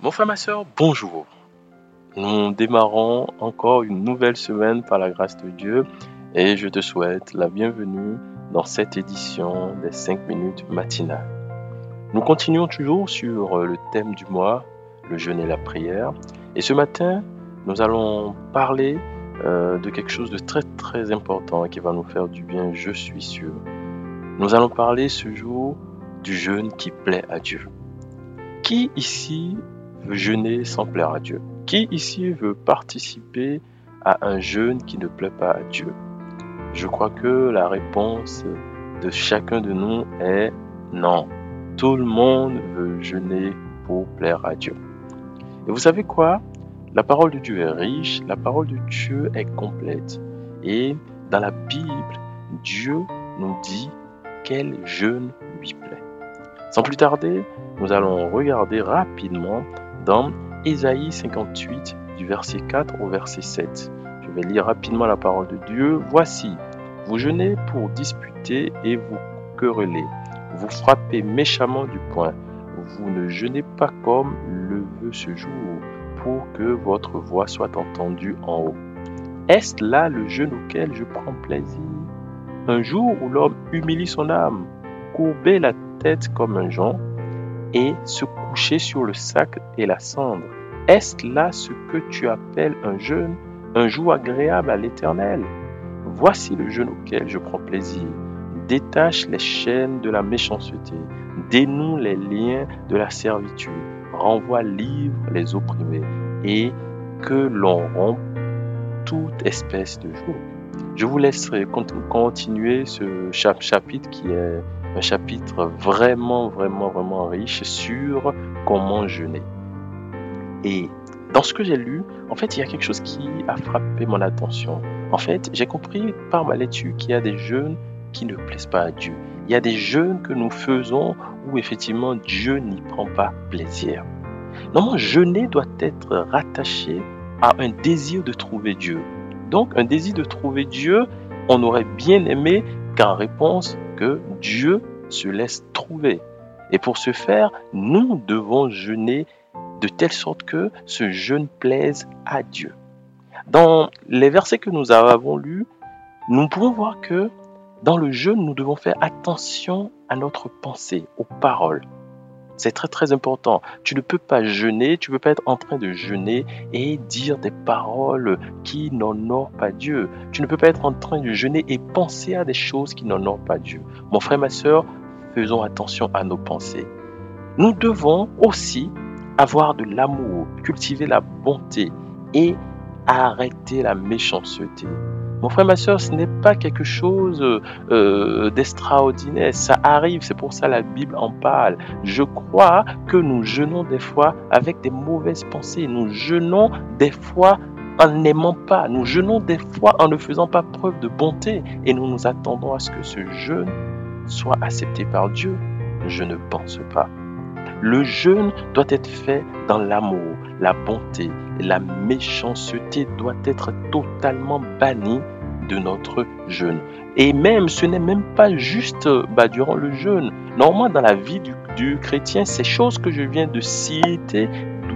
Mon frère, ma soeur, bonjour. Nous démarrons encore une nouvelle semaine par la grâce de Dieu et je te souhaite la bienvenue dans cette édition des 5 minutes matinales. Nous continuons toujours sur le thème du mois, le jeûne et la prière. Et ce matin, nous allons parler euh, de quelque chose de très très important qui va nous faire du bien, je suis sûr. Nous allons parler ce jour du jeûne qui plaît à Dieu. Qui ici veut jeûner sans plaire à Dieu Qui ici veut participer à un jeûne qui ne plaît pas à Dieu? Je crois que la réponse de chacun de nous est non. Tout le monde veut jeûner pour plaire à Dieu. Et vous savez quoi? La parole de Dieu est riche, la parole de Dieu est complète. Et dans la Bible, Dieu nous dit quel jeûne lui plaît. Sans plus tarder, nous allons regarder rapidement dans Ésaïe 58 du verset 4 au verset 7. Je vais lire rapidement la parole de Dieu. Voici, vous jeûnez pour disputer et vous quereller. Vous frappez méchamment du poing. Vous ne jeûnez pas comme le veut ce jour pour que votre voix soit entendue en haut. Est-ce là le jeûne auquel je prends plaisir? Un jour où l'homme humilie son âme, courber la tête comme un jonc et se coucher sur le sac et la cendre. Est-ce là ce que tu appelles un jeûne, un jour agréable à l'Éternel? Voici le jeûne auquel je prends plaisir. Détache les chaînes de la méchanceté, dénoue les liens de la servitude, renvoie libre les opprimés, et que l'on rompe toute espèce de jour. Je vous laisserai continuer ce chapitre qui est un chapitre vraiment, vraiment, vraiment riche sur comment jeûner. Et dans ce que j'ai lu, en fait, il y a quelque chose qui a frappé mon attention. En fait, j'ai compris par ma lecture qu'il y a des jeûnes qui ne plaisent pas à Dieu. Il y a des jeûnes que nous faisons où effectivement Dieu n'y prend pas plaisir. Normalement, jeûner doit être rattaché à un désir de trouver Dieu. Donc, un désir de trouver Dieu, on aurait bien aimé qu'en réponse, que Dieu se laisse trouver. Et pour ce faire, nous devons jeûner de telle sorte que ce jeûne plaise à Dieu. Dans les versets que nous avons lus, nous pouvons voir que dans le jeûne, nous devons faire attention à notre pensée, aux paroles. C'est très très important. Tu ne peux pas jeûner, tu ne peux pas être en train de jeûner et dire des paroles qui n'honorent pas Dieu. Tu ne peux pas être en train de jeûner et penser à des choses qui n'honorent pas Dieu. Mon frère, ma soeur, faisons attention à nos pensées. Nous devons aussi avoir de l'amour, cultiver la bonté et arrêter la méchanceté. Mon frère, ma soeur, ce n'est pas quelque chose euh, d'extraordinaire. Ça arrive, c'est pour ça la Bible en parle. Je crois que nous jeûnons des fois avec des mauvaises pensées. Nous jeûnons des fois en n'aimant pas. Nous jeûnons des fois en ne faisant pas preuve de bonté. Et nous nous attendons à ce que ce jeûne soit accepté par Dieu. Je ne pense pas. Le jeûne doit être fait dans l'amour, la bonté, la méchanceté doit être totalement bannie de notre jeûne. Et même, ce n'est même pas juste bah, durant le jeûne. Normalement, dans la vie du, du chrétien, ces choses que je viens de citer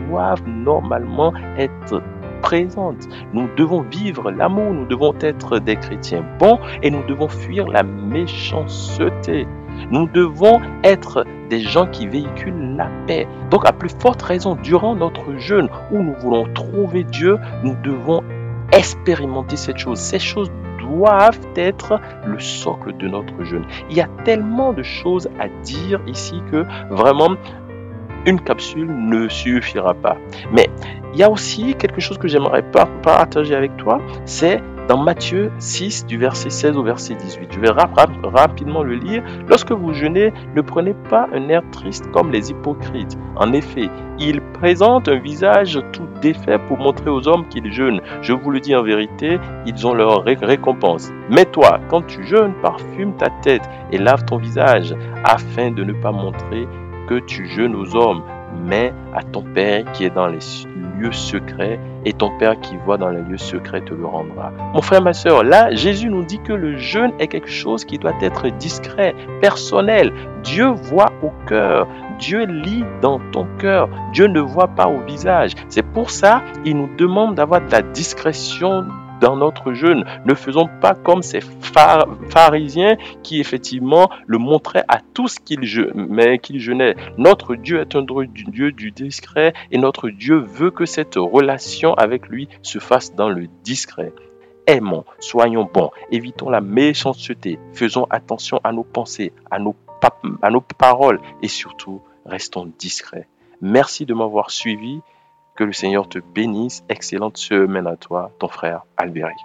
doivent normalement être présentes. Nous devons vivre l'amour, nous devons être des chrétiens bons et nous devons fuir la méchanceté. Nous devons être des gens qui véhiculent la paix. Donc à plus forte raison, durant notre jeûne où nous voulons trouver Dieu, nous devons expérimenter cette chose. Ces choses doivent être le socle de notre jeûne. Il y a tellement de choses à dire ici que vraiment une capsule ne suffira pas. Mais il y a aussi quelque chose que j'aimerais partager avec toi, c'est dans Matthieu 6 du verset 16 au verset 18. Je vais rapidement le lire. Lorsque vous jeûnez, ne prenez pas un air triste comme les hypocrites. En effet, ils présentent un visage tout défait pour montrer aux hommes qu'ils jeûnent. Je vous le dis en vérité, ils ont leur récompense. Mais toi, quand tu jeûnes, parfume ta tête et lave ton visage, afin de ne pas montrer que tu jeûnes aux hommes, mais à ton Père qui est dans les lieux secrets et ton Père qui voit dans les lieux secrets te le rendra. Mon frère, ma soeur, là, Jésus nous dit que le jeûne est quelque chose qui doit être discret, personnel. Dieu voit au cœur. Dieu lit dans ton cœur. Dieu ne voit pas au visage. C'est pour ça, il nous demande d'avoir de la discrétion dans notre jeûne. Ne faisons pas comme ces pharisiens qui effectivement le montraient à tous qu'ils jeûnaient. Notre Dieu est un Dieu du discret et notre Dieu veut que cette relation avec lui se fasse dans le discret. Aimons, soyons bons, évitons la méchanceté, faisons attention à nos pensées, à nos, paroles et surtout, restons discrets. Merci de m'avoir suivi. Que le Seigneur te bénisse. Excellente semaine à toi, ton frère Albéric.